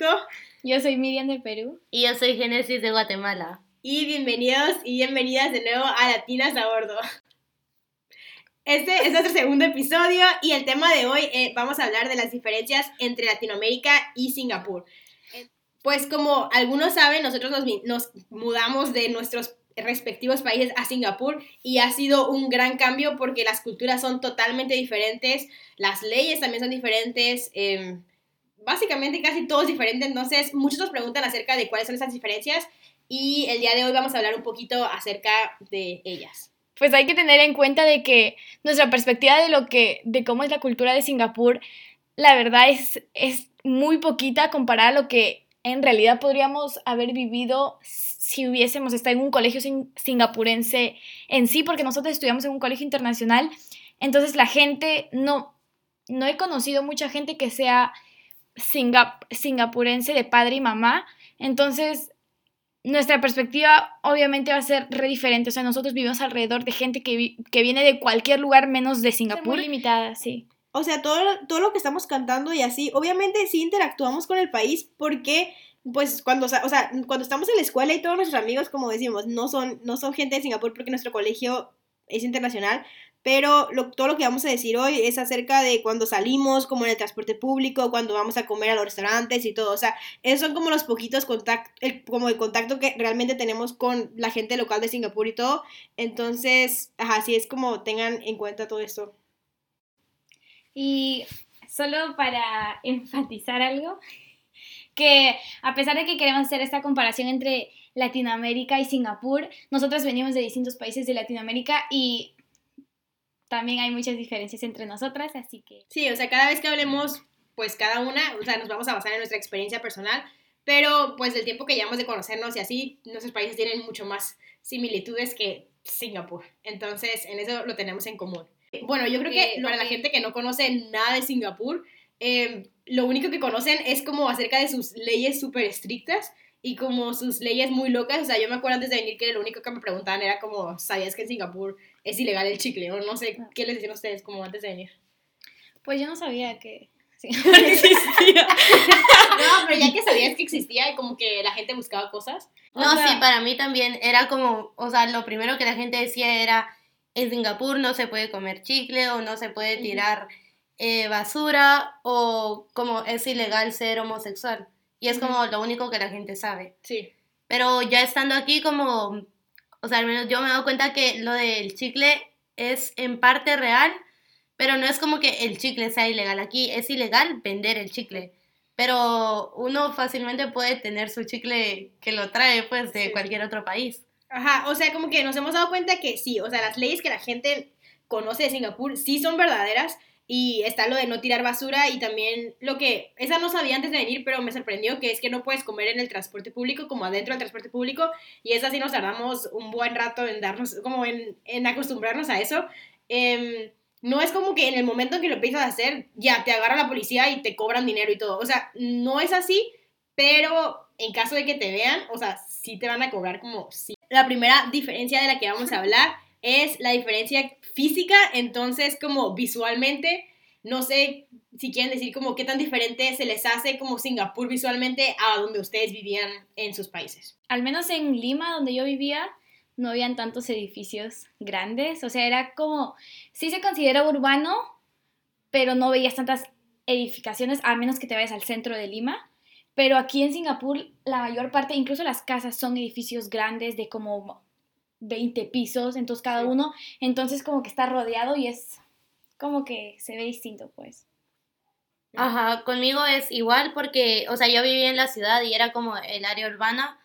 México. Yo soy Miriam de Perú. Y yo soy Génesis de Guatemala. Y bienvenidos y bienvenidas de nuevo a Latinas a Bordo. Este es nuestro segundo episodio y el tema de hoy eh, vamos a hablar de las diferencias entre Latinoamérica y Singapur. Pues como algunos saben, nosotros nos, nos mudamos de nuestros respectivos países a Singapur y ha sido un gran cambio porque las culturas son totalmente diferentes, las leyes también son diferentes, em, básicamente casi todo es diferente, entonces muchos nos preguntan acerca de cuáles son esas diferencias y el día de hoy vamos a hablar un poquito acerca de ellas. Pues hay que tener en cuenta de que nuestra perspectiva de lo que de cómo es la cultura de Singapur, la verdad es es muy poquita comparada a lo que en realidad podríamos haber vivido si hubiésemos estado en un colegio singapurense en sí, porque nosotros estudiamos en un colegio internacional, entonces la gente no, no he conocido mucha gente que sea singapurense de padre y mamá, entonces nuestra perspectiva obviamente va a ser re diferente, o sea, nosotros vivimos alrededor de gente que, que viene de cualquier lugar menos de Singapur. Muy limitada, sí. O sea, todo, todo lo que estamos cantando y así, obviamente sí interactuamos con el país porque pues cuando, o sea, cuando estamos en la escuela y todos nuestros amigos, como decimos, no son, no son gente de Singapur porque nuestro colegio es internacional, pero todo lo que vamos a decir hoy es acerca de cuando salimos, como en el transporte público, cuando vamos a comer a los restaurantes y todo. O sea, esos son como los poquitos contactos, como el contacto que realmente tenemos con la gente local de Singapur y todo. Entonces, así es como tengan en cuenta todo esto. Y solo para enfatizar algo, que a pesar de que queremos hacer esta comparación entre Latinoamérica y Singapur, nosotros venimos de distintos países de Latinoamérica y también hay muchas diferencias entre nosotras, así que... Sí, o sea, cada vez que hablemos, pues cada una, o sea, nos vamos a basar en nuestra experiencia personal, pero pues el tiempo que llevamos de conocernos y así, nuestros países tienen mucho más similitudes que Singapur. Entonces, en eso lo tenemos en común. Bueno, yo creo que para la gente que no conoce nada de Singapur, Em, lo único que conocen es como acerca de sus leyes súper estrictas y como sus leyes muy locas. O sea, yo me acuerdo antes de venir que lo único que me preguntaban era como, ¿sabías que en Singapur es ilegal el chicle? O no sé, ¿qué les decían ustedes como antes de venir? Pues yo no sabía que Singapur existía. no, pero ya que sabías que existía y como que la gente buscaba cosas. No, sí, para mí también era como, o sea, lo primero que la gente decía era, en Singapur no se puede comer chicle o no se puede tirar... Eh, basura o como es ilegal ser homosexual. Y es como lo único que la gente sabe. Sí. Pero ya estando aquí como, o sea, al menos yo me he dado cuenta que lo del chicle es en parte real, pero no es como que el chicle sea ilegal. Aquí es ilegal vender el chicle. Pero uno fácilmente puede tener su chicle que lo trae pues de cualquier otro país. Ajá, o sea, como que nos hemos dado cuenta que sí, o sea, las leyes que la gente conoce de Singapur sí son verdaderas, y está lo de no tirar basura y también lo que, esa no sabía antes de venir, pero me sorprendió, que es que no puedes comer en el transporte público como adentro del transporte público y esa sí nos tardamos un buen rato en darnos, como en, en acostumbrarnos a eso. Em, no es como que en el momento en que lo empiezas a hacer, ya te agarra la policía y te cobran dinero y todo. O sea, no es así, pero en caso de que te vean, o sea, sí te van a cobrar como sí. La primera diferencia de la que vamos a hablar es la diferencia física, entonces como visualmente, no sé si quieren decir como qué tan diferente se les hace como Singapur visualmente a donde ustedes vivían en sus países. Al menos en Lima, donde yo vivía, no habían tantos edificios grandes, o sea, era como, sí se considera urbano, pero no veías tantas edificaciones, a menos que te vayas al centro de Lima. Pero aquí en Singapur, la mayor parte, incluso las casas, son edificios grandes de como 20 pisos, entonces cada uno, entonces como que está rodeado y es como que se ve distinto, pues. Ajá, conmigo es igual porque, o sea, yo vivía en la ciudad y era como el área urbana,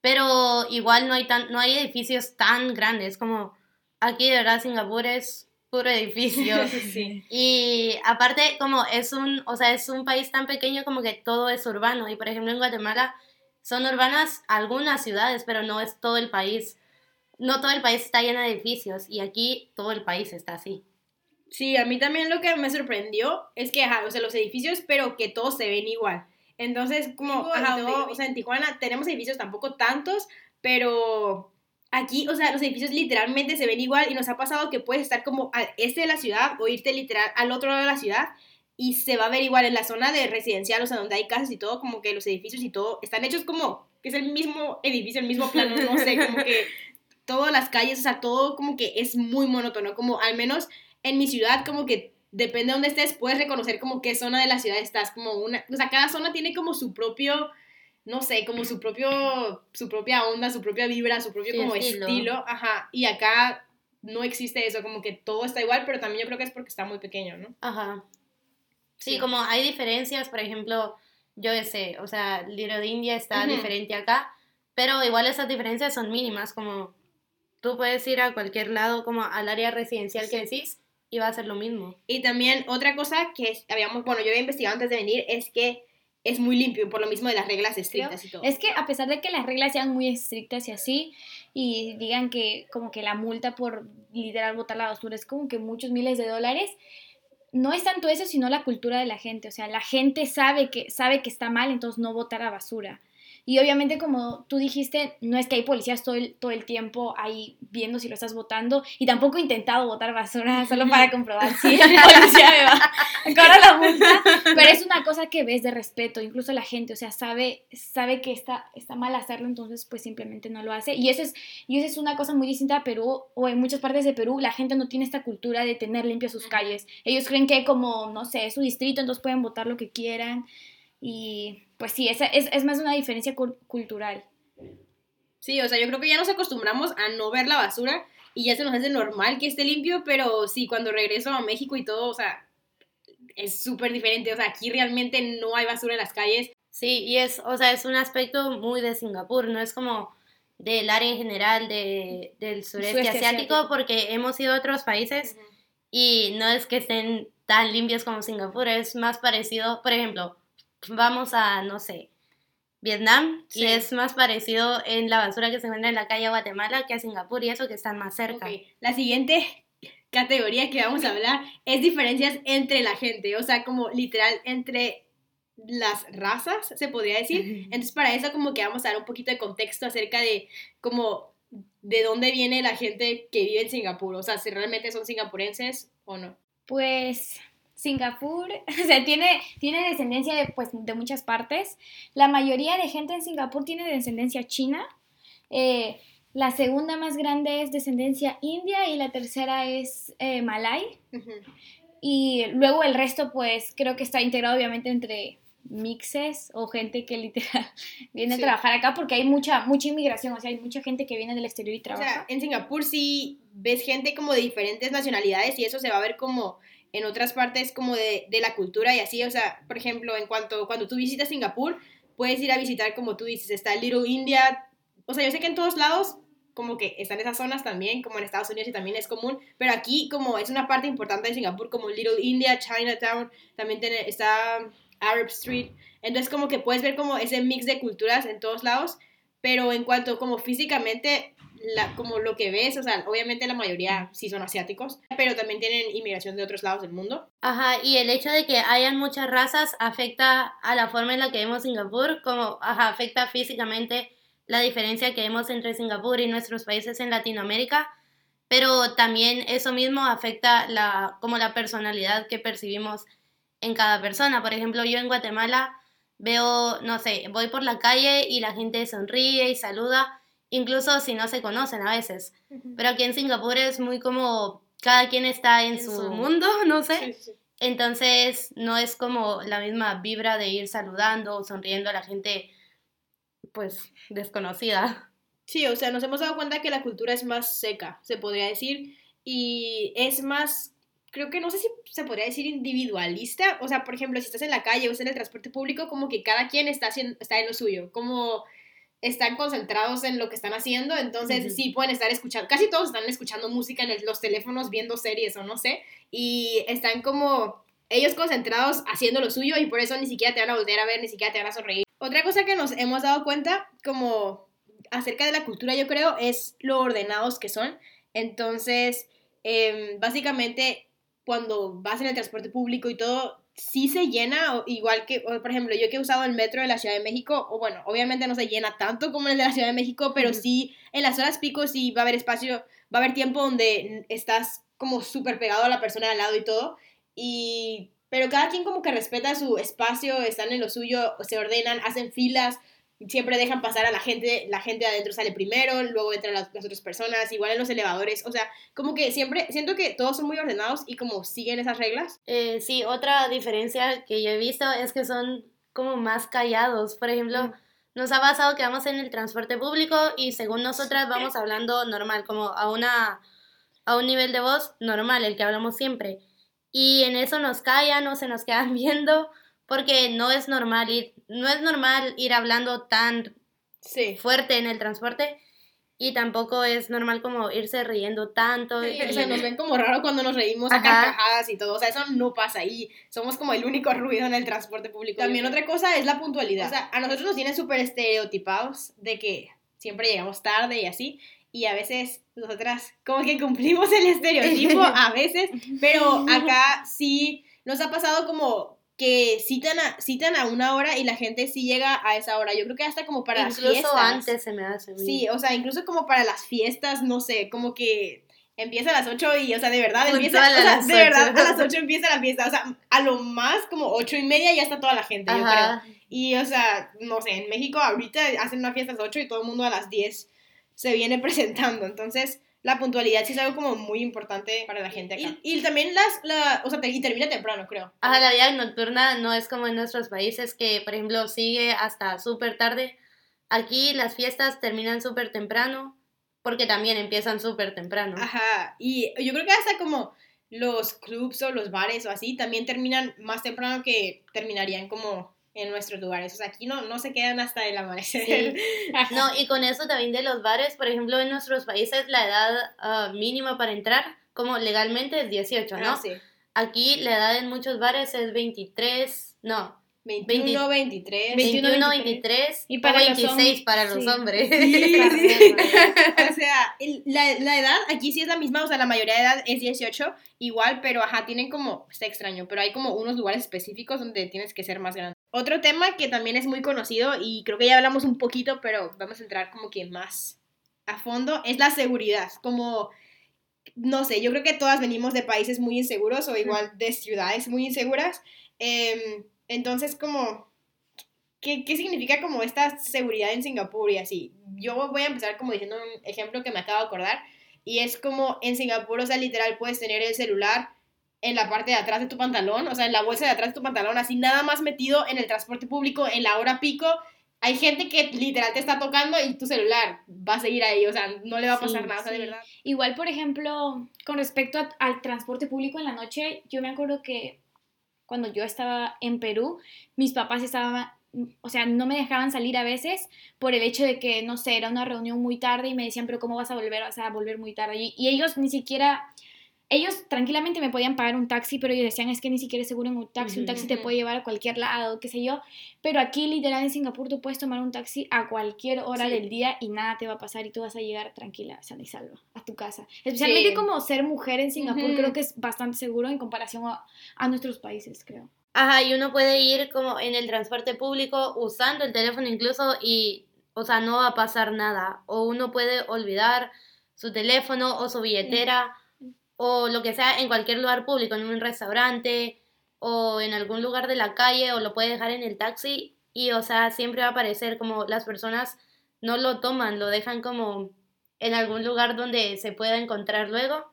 pero igual no hay tan, no hay edificios tan grandes como aquí de verdad Singapur es puro edificio. sí. Y aparte como es un, o sea, es un país tan pequeño como que todo es urbano y por ejemplo en Guatemala son urbanas algunas ciudades, pero no es todo el país no todo el país está lleno de edificios y aquí todo el país está así. Sí, a mí también lo que me sorprendió es que, ajá, o sea, los edificios, pero que todos se ven igual. Entonces, como, ajá, o sea, en Tijuana tenemos edificios tampoco tantos, pero aquí, o sea, los edificios literalmente se ven igual y nos ha pasado que puedes estar como al este de la ciudad o irte literal al otro lado de la ciudad y se va a ver igual en la zona de residencial, o sea, donde hay casas y todo, como que los edificios y todo están hechos como que es el mismo edificio, el mismo plano, no sé, como que todas las calles, o sea, todo como que es muy monótono, como al menos en mi ciudad, como que depende de dónde estés, puedes reconocer como qué zona de la ciudad estás, como una, o sea, cada zona tiene como su propio, no sé, como su propio, su propia onda, su propia vibra, su propio Sí, como estilo. estilo, ajá, y acá no existe eso, como que todo está igual, pero también yo creo que es porque está muy pequeño, ¿no? Ajá. Sí, Sí. como hay diferencias, por ejemplo, yo sé, o sea, Little India está diferente acá, pero igual esas diferencias son mínimas, como tú puedes ir a cualquier lado, como al área residencial que decís, y va a ser lo mismo. Y también otra cosa que habíamos, bueno, yo había investigado antes de venir, es que es muy limpio, por lo mismo de las reglas estrictas y todo. Es que a pesar de que las reglas sean muy estrictas y así, y digan que como que la multa por literal botar la basura es como que muchos miles de dólares, no es tanto eso, sino la cultura de la gente. O sea, la gente sabe que, sabe que está mal, entonces no botar la basura. Y obviamente, como tú dijiste, no es que hay policías todo el, todo el tiempo ahí viendo si lo estás votando. Y tampoco he intentado botar basura solo para comprobar si el policía me va a la multa. Pero es una cosa que ves de respeto, incluso la gente, o sea, sabe, sabe que está, está mal hacerlo, entonces pues simplemente no lo hace. Y eso, es, y eso es una cosa muy distinta a Perú, o en muchas partes de Perú, la gente no tiene esta cultura de tener limpias sus calles. Ellos creen que como, no sé, es su distrito, entonces pueden votar lo que quieran. Y pues sí, esa es, es más una diferencia cul- cultural. Sí, o sea, yo creo que ya nos acostumbramos a no ver la basura y ya se nos hace normal que esté limpio, pero sí, cuando regreso a México y todo, o sea, es súper diferente. O sea, aquí realmente no hay basura en las calles. Sí, y es, o sea, es un aspecto muy de Singapur, no es como del área en general de, del sureste Sureste asiático, asiático. porque hemos ido a otros países y no es que estén tan limpios como Singapur, es más parecido, por ejemplo, vamos a, no sé, Vietnam Sí. y es más parecido en la basura que se encuentra en la calle Guatemala que a Singapur y eso que están más cerca. Ok, La siguiente categoría que vamos a hablar es diferencias entre la gente, o sea, como literal entre las razas, se podría decir. Entonces, para eso como que vamos a dar un poquito de contexto acerca de como de dónde viene la gente que vive en Singapur, o sea, si realmente son singapurenses o no. Pues Singapur, o sea, tiene, tiene descendencia de, pues, de muchas partes. La mayoría de gente en Singapur tiene descendencia china. Eh, la segunda más grande es descendencia india y la tercera es eh, malay. Ujú. Y luego el resto, pues creo que está integrado obviamente entre mixes o gente que literal viene Sí. a trabajar acá porque hay mucha, mucha inmigración, o sea, hay mucha gente que viene del exterior y O trabaja. sea, en Singapur sí ves gente como de diferentes nacionalidades y eso se va a ver como en otras partes como de, de la cultura y así, o sea, por ejemplo, en cuanto cuando tú visitas Singapur, puedes ir a visitar como tú dices, está Little India, o sea, yo sé que en todos lados como que están esas zonas también, como en Estados Unidos y también es común, pero aquí como es una parte importante de Singapur, como Little India, Chinatown, también tiene, está Arab Street, entonces como que puedes ver como ese mix de culturas en todos lados, pero en cuanto como físicamente, la, como lo que ves, o sea, obviamente la mayoría sí son asiáticos, pero también tienen inmigración de otros lados del mundo. Ajá, y el hecho de que hayan muchas razas afecta a la forma en la que vemos Singapur, como ajá, afecta físicamente la diferencia que vemos entre Singapur y nuestros países en Latinoamérica, pero también eso mismo afecta la, como la personalidad que percibimos en cada persona. Por ejemplo, yo en Guatemala veo, no sé, voy por la calle y la gente sonríe y saluda, incluso si no se conocen a veces. Pero aquí en Singapur es muy como cada quien está en, En su, su- mundo, no sé. Sí, sí. Entonces no es como la misma vibra de ir saludando o sonriendo a la gente pues desconocida. Sí, o sea, nos hemos dado cuenta que la cultura es más seca, se podría decir, y es más, creo que no sé si se podría decir individualista, o sea, por ejemplo, si estás en la calle o estás en el transporte público, como que cada quien está, haciendo, está en lo suyo, como están concentrados en lo que están haciendo, entonces sí pueden estar escuchando, casi todos están escuchando música en el- los teléfonos, viendo series o no sé, y están como ellos concentrados haciendo lo suyo y por eso ni siquiera te van a volver a ver, ni siquiera te van a sonreír. Otra cosa que nos hemos dado cuenta, como acerca de la cultura, yo creo, es lo ordenados que son. Entonces, em, básicamente, cuando vas en el transporte público y todo, sí se llena, igual que, por ejemplo, yo que he usado el metro de la Ciudad de México, o bueno, obviamente no se llena tanto como el de la Ciudad de México, pero sí, en las horas pico sí va a haber espacio, va a haber tiempo donde estás como súper pegado a la persona de al lado y todo, y pero cada quien como que respeta su espacio, están en lo suyo, se ordenan, hacen filas, siempre dejan pasar a la gente, la gente de adentro sale primero, luego entran las, las, otras personas, igual en los elevadores, o sea, como que siempre siento que todos son muy ordenados y como siguen esas reglas. Eh, sí, otra diferencia que yo he visto es que son como más callados, por ejemplo, mm. nos ha pasado que vamos en el transporte público y según nosotras vamos hablando normal, como a una a un nivel de voz normal, el que hablamos siempre. Y en eso nos callan o se nos quedan viendo porque no es normal ir, no es normal ir hablando tan fuerte en el transporte y tampoco es normal como irse riendo tanto. Sí, o sea, nos ven como raro cuando nos reímos a carcajadas y todo, o sea, eso no pasa ahí, somos como el único ruido en el transporte público. También otra cosa es la puntualidad, o sea, a nosotros nos tienen súper estereotipados de que siempre llegamos tarde y así, y a veces nosotras como que cumplimos el estereotipo, a veces, pero acá sí nos ha pasado como que citan a, citan a una hora y la gente sí llega a esa hora. Yo creo que hasta como para las fiestas. Incluso antes se me hace. Sí, o sea, incluso como para las fiestas, no sé, como que empieza a las 8 y, o sea, de verdad empieza, a las de verdad a las 8 empieza la fiesta, o sea, a lo más como 8 y media ya está toda la gente, yo creo. Y, o sea, no sé, en México ahorita hacen una fiesta a las 8 y todo el mundo a las 10 se viene presentando, entonces la puntualidad sí es algo como muy importante para la gente acá. Y, también las, la, o sea, y termina temprano, creo. Ajá, la vida nocturna no es como en nuestros países que, por ejemplo, sigue hasta súper tarde. Aquí las fiestas terminan súper temprano porque también empiezan súper temprano. Ajá, y yo creo que hasta como los clubs o los bares o así también terminan más temprano que terminarían como en nuestros lugares. O sea, aquí no, no se quedan hasta el amanecer. no, y con eso también de los bares, por ejemplo, en nuestros países la edad ah, mínima para entrar, como legalmente es 18, ¿no? Ah, sí. Aquí la edad en muchos bares es 23, no, 21, 23. 21, 23 y para 26 para los hombres. o sea, la, la, edad aquí sí es la misma, o sea, la mayoría de edad es 18, igual, pero ajá, tienen como, está extraño, pero hay como unos lugares específicos donde tienes que ser más grande. Otro tema que también es muy conocido y creo que ya hablamos un poquito, pero vamos a entrar como que más a fondo, es la seguridad. Como, no sé, yo creo que todas venimos de países muy inseguros o igual de ciudades muy inseguras. Eh, entonces, como, ¿qué, ¿qué, significa como esta seguridad en Singapur y así? Yo voy a empezar como diciendo un ejemplo que me acabo de acordar. Y es como en Singapur, o sea, literal, puedes tener el celular en la parte de atrás de tu pantalón, o sea, en la bolsa de atrás de tu pantalón, así nada más metido en el transporte público en la hora pico. Hay gente que literal te está tocando y tu celular va a seguir ahí, o sea, no le va a pasar nada, de verdad. Igual, por ejemplo, con respecto al transporte público en la noche, yo me acuerdo que cuando yo estaba en Perú, mis papás estaban, o sea, no me dejaban salir a veces por el hecho de que, no sé, era una reunión muy tarde y me decían, pero ¿cómo vas a volver? Vas a volver muy tarde. y ellos ni siquiera ellos tranquilamente me podían pagar un taxi, pero ellos decían, es que ni siquiera es seguro en un taxi, un taxi te puede llevar a cualquier lado, qué sé yo. Pero aquí, literal, en Singapur, tú puedes tomar un taxi a cualquier hora del día y nada te va a pasar y tú vas a llegar tranquila, sana y salva, a tu casa. Especialmente como ser mujer en Singapur, creo que es bastante seguro en comparación a, a nuestros países, creo. Ajá, y uno puede ir como en el transporte público usando el teléfono incluso y, o sea, no va a pasar nada. O uno puede olvidar su teléfono o su billetera o lo que sea en cualquier lugar público, en un restaurante o en algún lugar de la calle o lo puede dejar en el taxi y o sea, siempre va a aparecer como las personas no lo toman, lo dejan como en algún lugar donde se pueda encontrar luego.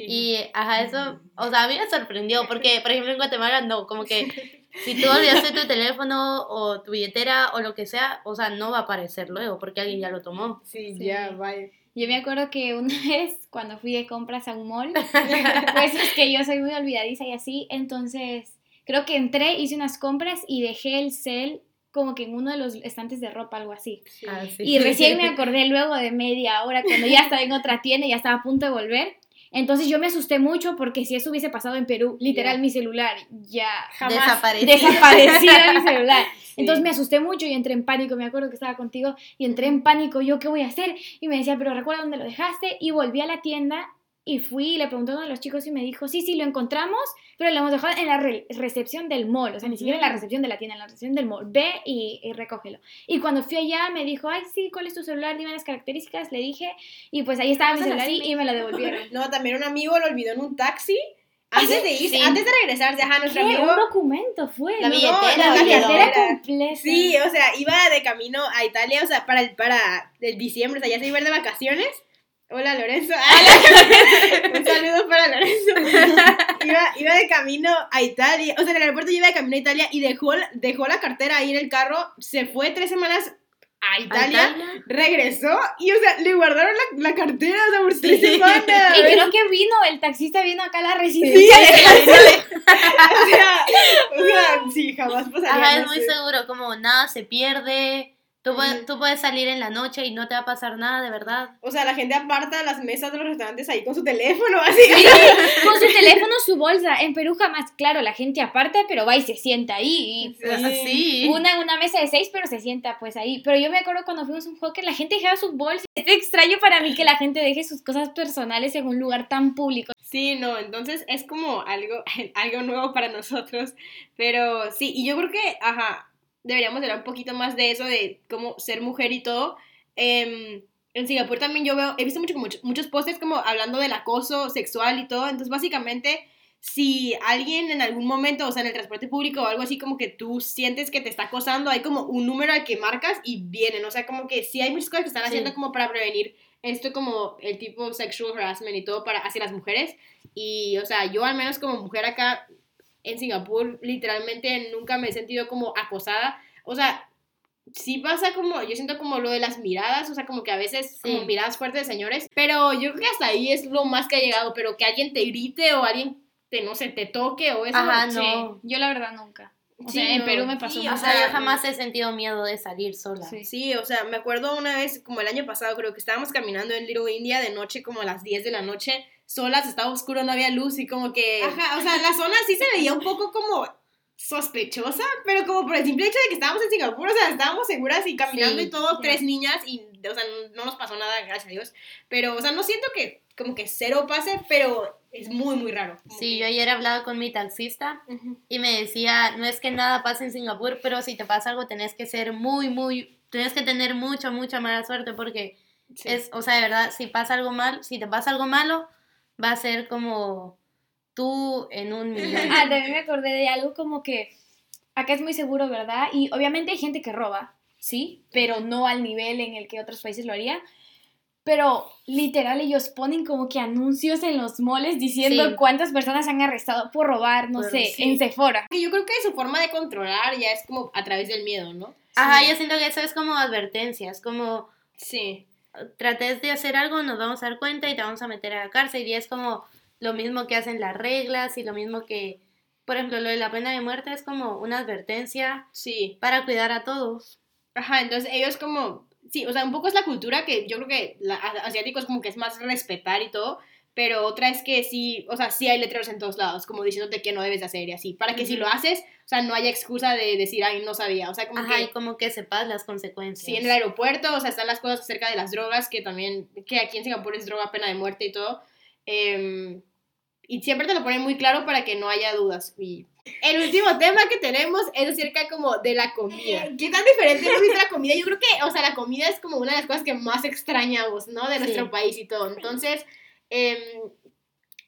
Y ajá, eso, o sea, a mí me sorprendió porque, por ejemplo, en Guatemala no, como que si tú olvidaste tu teléfono o tu billetera o lo que sea, o sea, no va a aparecer luego porque alguien ya lo tomó. Sí, ya, vaya. Yo me acuerdo que una vez cuando fui de compras a un mall, pues es que yo soy muy olvidadiza y así, entonces creo que entré, hice unas compras y dejé el cel como que en uno de los estantes de ropa, algo así. Ah, y recién me acordé luego de media hora, cuando ya estaba en otra tienda y ya estaba a punto de volver. Entonces yo me asusté mucho porque si eso hubiese pasado en Perú, literal mi celular ya jamás desaparecía mi celular. Entonces me asusté mucho y entré en pánico, me acuerdo que estaba contigo y entré en pánico, yo qué voy a hacer? Y me decía, pero recuerda dónde lo dejaste y volví a la tienda y fui y le pregunté a uno de los chicos y me dijo, sí, sí, lo encontramos, pero lo hemos dejado en la recepción del mall, o sea, ni siquiera en la recepción de la tienda, en la recepción del mall, ve y, y, recógelo. Y cuando fui allá me dijo, ay, sí, ¿cuál es tu celular? Dime las características, le dije, y pues ahí estaba mi celular y, y me lo devolvieron. no, también un amigo lo olvidó en un taxi Antes de ir, Sí. antes de regresarse, ajá, nuestro ¿Qué? amigo... Un documento fue. La No, billetera, la La billetera. completa. Sí, o sea, iba de camino a Italia, o sea, para el, para el diciembre, o sea, ya se iba a ir de vacaciones. Hola, Lorenzo. Un saludo para Lorenzo. Iba, iba de camino a Italia, o sea, en el aeropuerto yo iba de camino a Italia y dejó, dejó la cartera ahí en el carro, se fue tres semanas a ¿A Italia, regresó y, o sea, le guardaron la, la cartera, o sea, por tres Sí. semanas. Y creo que vino, el taxista vino acá a la residencia. Sí, o sea, o sea, sí, jamás pasaría. Ajá, es muy seguro, como nada se pierde. Tú, puedes, Ujú. tú puedes salir en la noche y no te va a pasar nada, de verdad. O sea, la gente aparta las mesas de los restaurantes ahí con su teléfono, así. Con su teléfono, su bolsa. En Perú jamás, claro, la gente aparta, pero va y se sienta ahí. Sí. Así. Una en una mesa de seis, pero se sienta pues ahí. Pero yo me acuerdo cuando fuimos a un que la gente dejaba sus bolsas. Es extraño para mí que la gente deje sus cosas personales en un lugar tan público. Sí, no, entonces es como algo, algo nuevo para nosotros. Pero sí, y yo creo que, ajá, deberíamos hablar un poquito más de eso, de cómo ser mujer y todo. Em, en Singapur también yo veo, he visto mucho, muchos, muchos posts como hablando del acoso sexual y todo. Entonces, básicamente, si alguien en algún momento, o sea, en el transporte público o algo así, como que tú sientes que te está acosando, hay como un número al que marcas y vienen. O sea, como que sí hay muchas cosas que están Sí. haciendo como para prevenir esto como el tipo sexual harassment y todo para hacia las mujeres. Y, o sea, yo al menos como mujer acá en Singapur, literalmente nunca me he sentido como acosada. O sea, sí pasa como, yo siento como lo de las miradas, o sea, como que a veces como Sí. miradas fuertes de señores, pero yo creo que hasta ahí es lo más que ha llegado, pero que alguien te grite o alguien te, no sé, te toque o eso. Ajá, Sí, no. yo la verdad nunca. O Sí, sea, en Perú me pasó sí, O sea, yo jamás he sentido miedo de salir sola. Sí. Sí, o sea, me acuerdo una vez, como el año pasado, creo que estábamos caminando en Little India de noche, como a las 10 de la noche, solas, estaba oscuro, no había luz y como que... Ajá, o sea, la zona sí se veía un poco como sospechosa, pero como por el simple hecho de que estábamos en Singapur, o sea, estábamos seguras y caminando Sí, y todo, sí. tres niñas y, o sea, no nos pasó nada, gracias a Dios, pero, o sea, no siento que como que cero pase, pero es muy, muy raro. Sí, que- yo ayer hablaba con mi taxista y me decía, no es que nada pase en Singapur, pero si te pasa algo tenés que ser muy, muy, tenés que tener mucha, mucha mala suerte porque Sí. es, o sea, de verdad, si pasa algo mal, si te pasa algo malo, va a ser como tú en un millón. Ah, también me acordé de algo como que acá es muy seguro, ¿verdad? Y obviamente hay gente que roba, ¿sí? Pero no al nivel en el que otros países lo harían. Pero literal ellos ponen como que anuncios en los moles diciendo Sí. cuántas personas han arrestado por robar, no sé, sí. en Sephora. Yo creo que su forma de controlar ya es como a través del miedo, ¿no? Ajá, yo siento que eso es como advertencias, como Sí. Trates de hacer algo, nos vamos a dar cuenta y te vamos a meter a la cárcel. Y es como lo mismo que hacen las reglas y lo mismo que, por ejemplo, lo de la pena de muerte es como una advertencia Sí. para cuidar a todos. Ajá, entonces ellos como, sí, o sea, un poco es la cultura que yo creo que la, a- asiáticos como que es más respetar y todo, pero otra es que sí, o sea, sí hay letreros en todos lados, como diciéndote que no debes de hacer y así, para que si Ujú. lo haces, o sea, no haya excusa de decir, ay, no sabía, o sea, como Ajá, que... y como que sepas las consecuencias. Sí, en el aeropuerto, o sea, están las cosas acerca de las drogas, que también, que aquí en Singapur es droga, pena de muerte y todo. em, y siempre te lo ponen muy claro para que no haya dudas. Y el último tema que tenemos es acerca como de la comida. ¿Qué tan diferente visto la comida? Yo creo que, o sea, la comida es como una de las cosas que más extrañamos, ¿no? De nuestro Sí. país y todo. Entonces, em,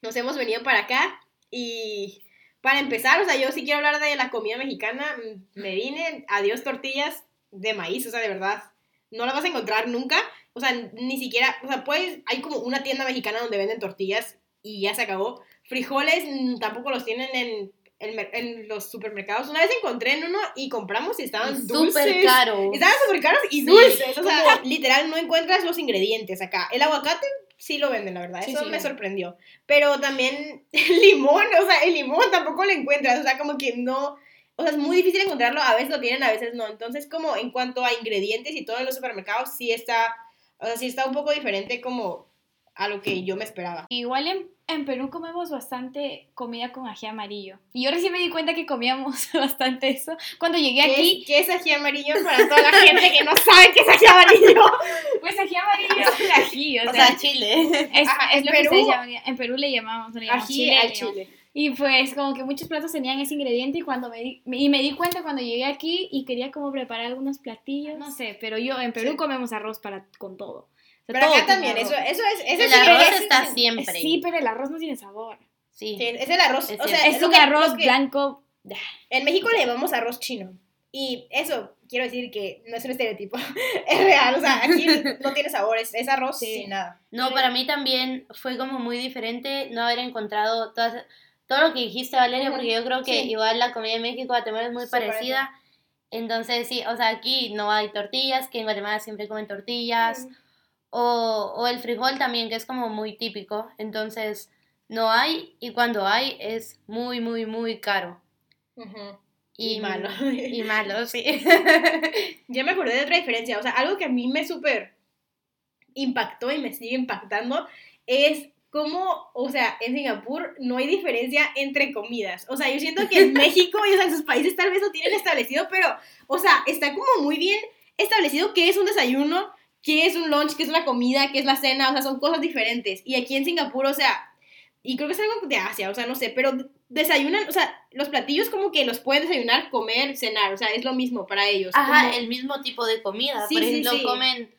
nos hemos venido para acá y para empezar, o sea, yo sí quiero hablar de la comida mexicana. Me vine, adiós tortillas de maíz, o sea, de verdad, no la vas a encontrar nunca. O sea, ni siquiera, o sea, puedes, hay como una tienda mexicana donde venden tortillas y ya se acabó. Frijoles mm, tampoco los tienen en, en los supermercados. Una vez encontré en uno y compramos y estaban Y dulces. Súper caro. Estaban súper caros y Sí. dulces. O sea, literal, no encuentras los ingredientes acá. El aguacate sí lo venden, la verdad. Sí, Eso sí, me sorprendió. Pero también el limón, o sea, el limón tampoco lo encuentras. O sea, como que no. O sea, es muy difícil encontrarlo. A veces lo tienen, a veces no. Entonces, como en cuanto a ingredientes y todo en los supermercados, sí está. O sea, sí está un poco diferente como a lo que yo me esperaba. Igual en, en Perú comemos bastante comida con ají amarillo. Y yo recién me di cuenta que comíamos bastante eso. Cuando llegué ¿Qué aquí, es, ¿Qué es ají amarillo para toda la gente que no sabe qué es ají amarillo? pues ají amarillo es el ají, o, O sea, sea, Chile. es, ajá, es lo que Perú- ustedes llaman, en Perú le llamamos, le llamamos Ají chile, al chile. Y pues como que muchos platos tenían ese ingrediente y cuando me di, y me di cuenta cuando llegué aquí y quería como preparar algunos platillos, no sé, pero yo en Perú Sí. comemos arroz para con todo. Pero todo acá también, arroz. eso, eso es. Eso El sí arroz es- está siempre. Sí, pero el arroz no tiene sabor. Sí. Sí, es el arroz. Es o sea, Es un que- arroz que- blanco. En México le llamamos arroz chino. Y eso, quiero decir que no es un estereotipo. es real. O sea, aquí no tiene sabor. Es, es arroz Sí. sin nada. No, para mí también fue como muy diferente no haber encontrado todas, todo lo que dijiste, Valeria, porque yo creo que sí. igual la comida en México, Guatemala es muy Se parecida. Entonces, sí, o sea, aquí no hay tortillas, que en Guatemala siempre comen tortillas. O, o el frijol también, que es como muy típico. Entonces, no hay, y cuando hay es muy, muy, muy caro. Y malo. Y malo, sí. Ya me acordé de otra diferencia. O sea, algo que a mí me súper impactó y me sigue impactando es cómo, o sea, en Singapur no hay diferencia entre comidas. O sea, yo siento que en México y o sea, en sus países tal vez lo tienen establecido, pero, o sea, está como muy bien establecido qué es un desayuno, qué es un lunch, qué es una comida, qué es la cena. O sea, son cosas diferentes. Y aquí en Singapur, o sea, y creo que es algo de Asia, o sea, no sé, pero desayunan, o sea, los platillos como que los pueden desayunar, comer, cenar, o sea, es lo mismo para ellos. Ajá, como- el mismo tipo de comida. Sí, Por sí, ejemplo, sí. comen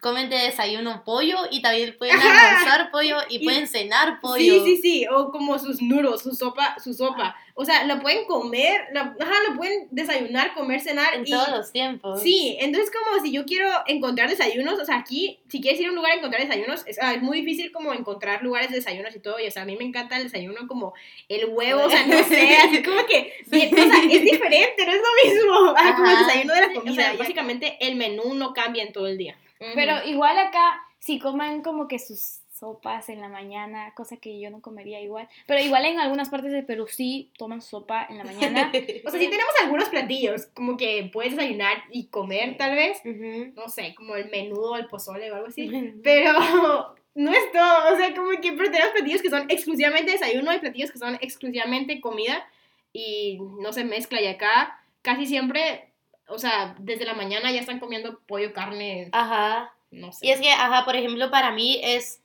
comen de desayuno pollo y también pueden Ajá. almorzar pollo y, Y- pueden cenar pollo. Sí, sí, sí, o como sus noodles, su sopa, su sopa. O sea, lo pueden comer, la- ajá, lo pueden desayunar, comer, cenar. En y, todos los tiempos. Sí, entonces como si yo quiero encontrar desayunos, o sea, aquí, si quieres ir a un lugar a encontrar desayunos, es, ah, es muy difícil como encontrar lugares de desayunos y todo, y o sea, a mí me encanta el desayuno como el huevo, o sea, no sé, así como que, bien, o sea, es diferente, no es lo mismo, ah, como el desayuno de la Sí, o comida, sea, básicamente el menú no cambia en todo el día. Pero igual acá, si coman como que sus sopas en la mañana, cosa que yo no comería igual. Pero igual en algunas partes de Perú sí toman sopa en la mañana. O sea, sí tenemos algunos platillos, como que puedes desayunar y comer tal vez, no sé, como el menudo, el pozole o algo así. Pero no es todo, o sea, como que pero tenemos platillos que son exclusivamente desayuno y platillos que son exclusivamente comida y no se mezcla. Y acá casi siempre, o sea, desde la mañana ya están comiendo pollo, carne, Ajá. no sé. Y es que, ajá, por ejemplo, para mí es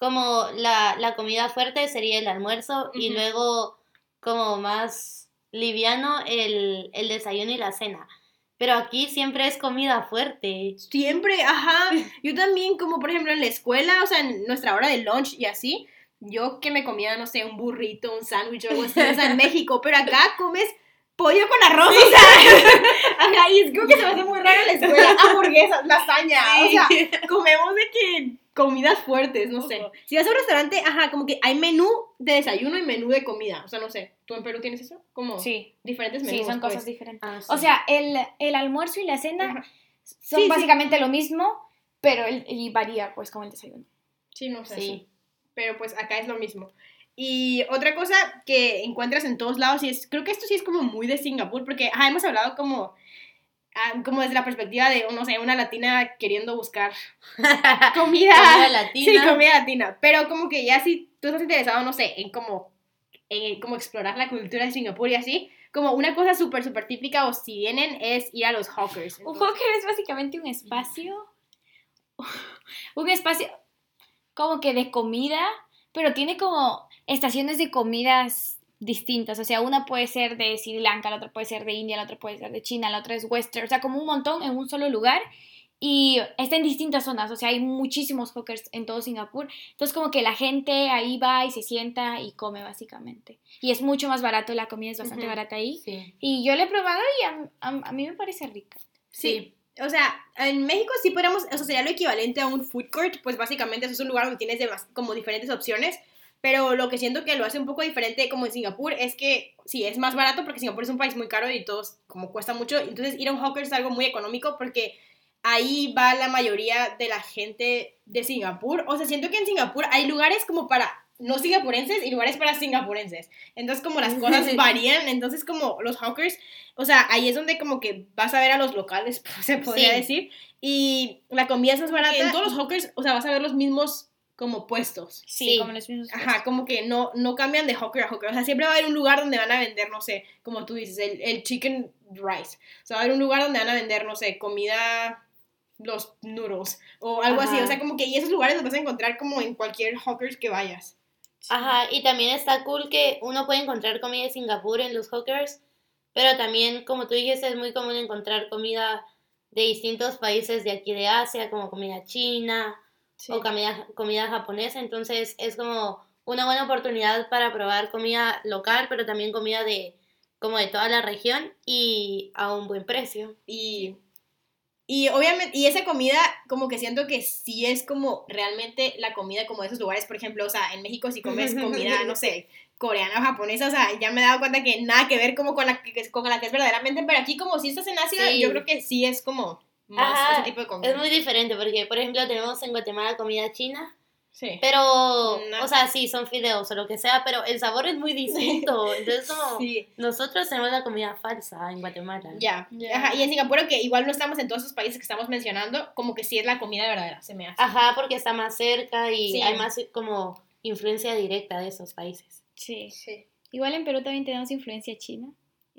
como la, la comida fuerte sería el almuerzo y Ujú. luego como más liviano el, el desayuno y la cena. Pero aquí siempre es comida fuerte. Siempre, ajá. Yo también, como por ejemplo en la escuela, o sea, en nuestra hora de lunch y así, yo que me comía, no sé, un burrito, un sándwich o algo así, o sea, en México, pero acá comes pollo con arroz, o sea, ajá, y es como que se me hace muy raro en la escuela, hamburguesas, lasaña, o sea, comemos de que comidas fuertes, no sé. Si vas a un restaurante, ajá, como que hay menú de desayuno y menú de comida, o sea, no sé, ¿tú en Perú tienes eso? Como Sí, diferentes menús. sí, son pues. cosas diferentes. Ah, sí. O sea, el, el almuerzo y la cena Ajá. son Sí, sí. básicamente lo mismo, pero el, y varía pues con el desayuno. Sí, no sé. Sí. Pero pues acá es lo mismo. Y otra cosa que encuentras en todos lados, y es, creo que esto sí es como muy de Singapur, porque ajá, hemos hablado como, como desde la perspectiva de, no sé, una latina queriendo buscar comida. Comida latina. Sí, comida latina. Pero como que ya si tú estás interesado, no sé, en como, en como explorar la cultura de Singapur y así, como una cosa súper, súper típica, o si vienen, es ir a los hawkers. Un hawker es básicamente un espacio, un espacio como que de comida, pero tiene como estaciones de comidas distintas. O sea, una puede ser de Sri Lanka, la otra puede ser de India, la otra puede ser de China, la otra es western. O sea, como un montón en un solo lugar. Y está en distintas zonas, o sea, hay muchísimos hawkers en todo Singapur. Entonces, como que la gente ahí va y se sienta y come, básicamente. Y es mucho más barato, la comida es bastante Ujú. barata ahí. Sí. Y yo la he probado y a, a- a mí me parece rica. Sí. O sea, en México sí podemos, o sea, sería lo equivalente a un food court, pues básicamente eso es un lugar donde tienes como diferentes opciones, pero lo que siento que lo hace un poco diferente como en Singapur es que sí, es más barato porque Singapur es un país muy caro y todo como cuesta mucho, entonces ir a un hawker es algo muy económico porque ahí va la mayoría de la gente de Singapur, o sea, siento que en Singapur hay lugares como para no singapurenses y lugares para singapurenses, entonces como las cosas varían, entonces como los hawkers o sea, ahí es donde como que vas a ver a los locales, se podría Sí. decir. Y la comida es más barata. En todos los hawkers, o sea, vas a ver los mismos como puestos. Sí, Sí. como los mismos. Ajá, como que no, no cambian de hawker a hawker. O sea, siempre va a haber un lugar donde van a vender, no sé, como tú dices, el, el chicken rice. O sea, va a haber un lugar donde van a vender, no sé, comida, los noodles o algo así. O sea, como que y esos lugares los vas a encontrar como en cualquier hawker que vayas. Ajá, y también está cool que uno puede encontrar comida de Singapur en los hawkers, pero también, como tú dijiste, es muy común encontrar comida de distintos países de aquí de Asia, como comida china Sí. o comida, comida japonesa, entonces es como una buena oportunidad para probar comida local, pero también comida de como de toda la región y a un buen precio. Y, y obviamente, y esa comida como que siento que sí es como realmente la comida como de esos lugares, por ejemplo, o sea, en México si comes comida, no sé, coreana o japonesa, o sea, ya me he dado cuenta que nada que ver como con la que, con la que es verdaderamente, pero aquí como si estás en Asia, Sí. yo creo que sí es como más Ajá, ese tipo de comida. Es muy diferente porque, por ejemplo, tenemos en Guatemala comida china, Sí. pero, No. o sea, sí, son fideos o lo que sea, pero el sabor es muy distinto. Entonces, como Sí. nosotros tenemos la comida falsa en Guatemala. Ya, Ya. Ajá, y en Singapur, que igual no estamos en todos esos países que estamos mencionando, como que sí es la comida verdadera, se me hace. Ajá, porque está más cerca y Sí. hay más como influencia directa de esos países. Sí. Sí. Igual en Perú también tenemos influencia china.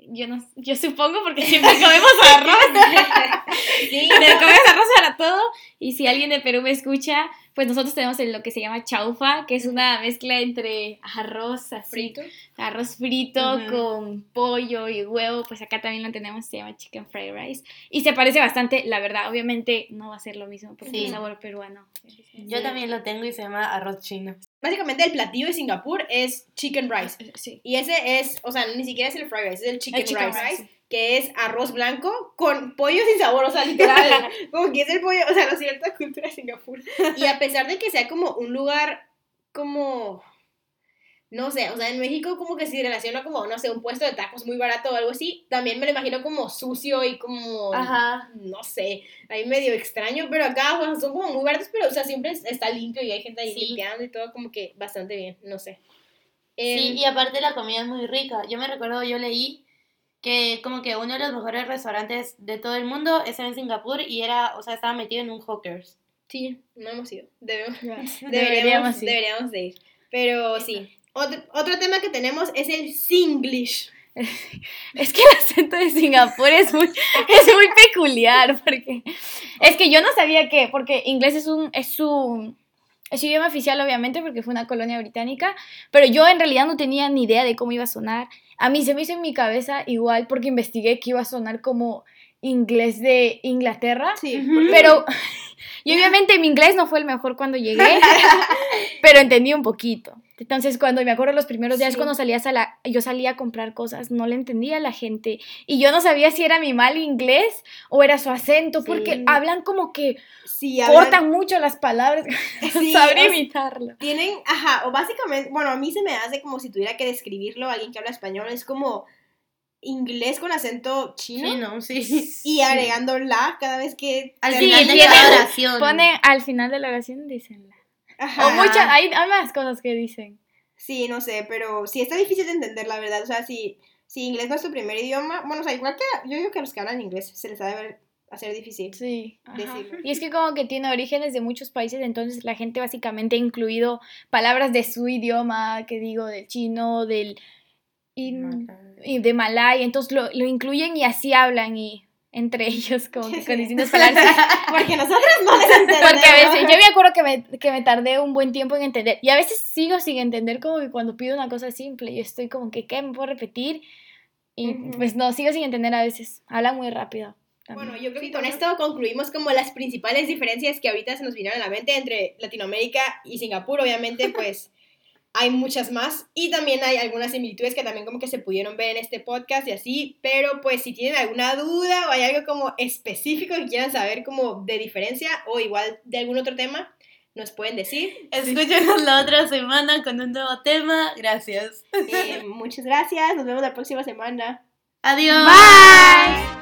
Yo no, yo supongo porque siempre comemos arroz. Sí, comemos arroz para todo. Y si alguien de Perú me escucha, pues nosotros tenemos lo que se llama chaufa, que es una mezcla entre arroz así, frito. Arroz frito con pollo y huevo, pues acá también lo tenemos, se llama chicken fried rice. Y se parece bastante, la verdad, obviamente no va a ser lo mismo porque Sí. es sabor peruano. Yo también lo tengo y se llama arroz chino. Básicamente el platillo de Singapur es chicken rice. Sí. Y ese es, o sea, ni siquiera es el fried rice, es el chicken, El chicken rice, rice. que es arroz blanco con pollo sin sabor, o sea, literal. como que es el pollo, o sea, lo siento, la cultura de Singapur. Y a pesar de que sea como un lugar como, no sé, o sea, en México como que se relaciona como, no sé, un puesto de tacos muy barato o algo así, también me lo imagino como sucio y como, Ajá. no sé, ahí medio extraño, pero acá o sea, son como muy baratos, pero o sea, siempre es- está limpio y hay gente ahí Sí. limpiando y todo como que bastante bien, no sé. Sí, Em, y aparte la comida es muy rica. Yo me recuerdo, yo leí que como que uno de los mejores restaurantes de todo el mundo es en Singapur y era, o sea, estaba metido en un Hawkers. Sí, no hemos ido. Debemos, Deberíamos deberíamos, ir. deberíamos de ir. Pero sí. Otro, otro tema que tenemos es el Singlish. Es que el acento de Singapur es muy, es muy peculiar, porque es que yo no sabía que, porque inglés es un, es su, es su idioma oficial obviamente porque fue una colonia británica, pero yo en realidad no tenía ni idea de cómo iba a sonar. A mí se me hizo en mi cabeza igual porque investigué que iba a sonar como inglés de Inglaterra, Sí, pero y obviamente mi inglés no fue el mejor cuando llegué, pero entendí un poquito. Entonces, cuando me acuerdo los primeros días Sí. cuando salías a la, yo salía a comprar cosas, no le entendía a la gente y yo no sabía si era mi mal inglés o era su acento, porque hablan como que sí, hablan- cortan mucho las palabras, no Sí, sabré imitarlo. Tienen, ajá, o básicamente, bueno, a mí se me hace como si tuviera que describirlo a alguien que habla español, es como inglés con acento chino Chino, sí. y agregando la cada vez que... Al Sí, final de cada oración. Ponen al final de la oración, dicen la. Ajá. O muchas, hay, hay más cosas que dicen. Sí, no sé, pero sí está difícil de entender, la verdad. O sea, si, si inglés no es tu primer idioma, bueno, o sea, igual que yo digo que a los que hablan inglés se les ha de ver- hacer difícil. Sí. Decirlo. Y es que como que tiene orígenes de muchos países, entonces la gente básicamente ha incluido palabras de su idioma, que digo, del chino, del in- y de malay, entonces lo, lo incluyen y así hablan y entre ellos como que con distintas palabras. Porque nosotros no les entendemos. Porque a veces, yo me acuerdo que me, que me tardé un buen tiempo en entender y a veces sigo sin entender como que cuando pido una cosa simple, yo estoy como que, ¿qué? ¿Me puedo repetir? Y Ujú. pues no, sigo sin entender a veces, hablan muy rápido. también. Bueno, yo creo que con esto concluimos como las principales diferencias que ahorita se nos vinieron a la mente entre Latinoamérica y Singapur. Obviamente, pues hay muchas más y también hay algunas similitudes que también como que se pudieron ver en este podcast y así, pero pues si tienen alguna duda o hay algo como específico que quieran saber como de diferencia o igual de algún otro tema, nos pueden decir. Escúchenos la otra semana con un nuevo tema. Gracias. Eh, muchas gracias, nos vemos la próxima semana. Adiós. Bye.